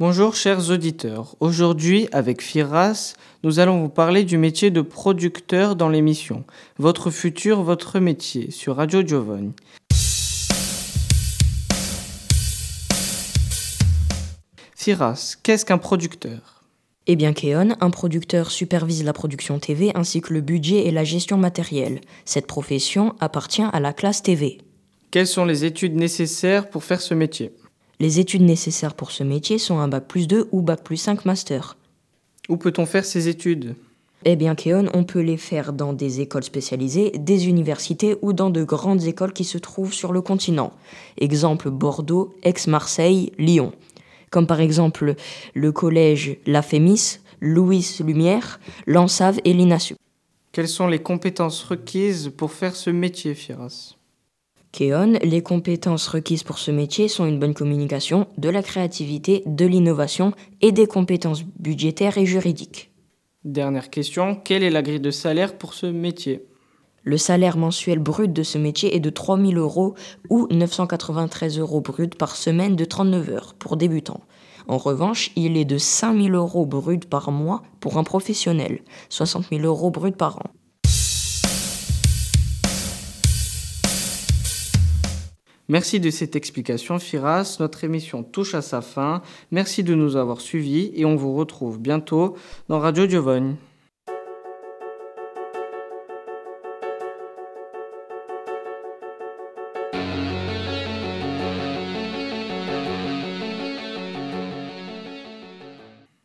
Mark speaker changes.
Speaker 1: Bonjour chers auditeurs. Aujourd'hui, avec Firas, nous allons vous parler du métier de producteur dans l'émission Votre futur, votre métier sur Radio Giovanni. Firas, qu'est-ce qu'un producteur?
Speaker 2: Eh bien, Keon, un producteur supervise la production TV ainsi que le budget et la gestion matérielle. Cette profession appartient à la classe TV.
Speaker 1: Quelles sont les études nécessaires pour faire ce métier?
Speaker 2: Les études nécessaires pour ce métier sont un bac plus 2 ou bac plus 5 master.
Speaker 1: Où peut-on faire ces études?
Speaker 2: Eh bien, Keon, on peut les faire dans des écoles spécialisées, des universités ou dans de grandes écoles qui se trouvent sur le continent. Exemple Bordeaux, Aix-Marseille, Lyon. Comme par exemple le collège La Fémis, Louis Lumière, l'Ansave et l'INASU.
Speaker 1: Quelles sont les compétences requises pour faire ce métier, Firas?
Speaker 2: Keon, les compétences requises pour ce métier sont une bonne communication, de la créativité, de l'innovation et des compétences budgétaires et juridiques.
Speaker 1: Dernière question, quelle est la grille de salaire pour ce métier?
Speaker 2: Le salaire mensuel brut de ce métier est de 3 000 euros ou 993 euros brut par semaine de 39 heures pour débutants. En revanche, il est de 5 000 euros brut par mois pour un professionnel, 60 000 euros brut par an.
Speaker 1: Merci de cette explication, Firas. Notre émission touche à sa fin. Merci de nous avoir suivis et on vous retrouve bientôt dans Radio Giovanni.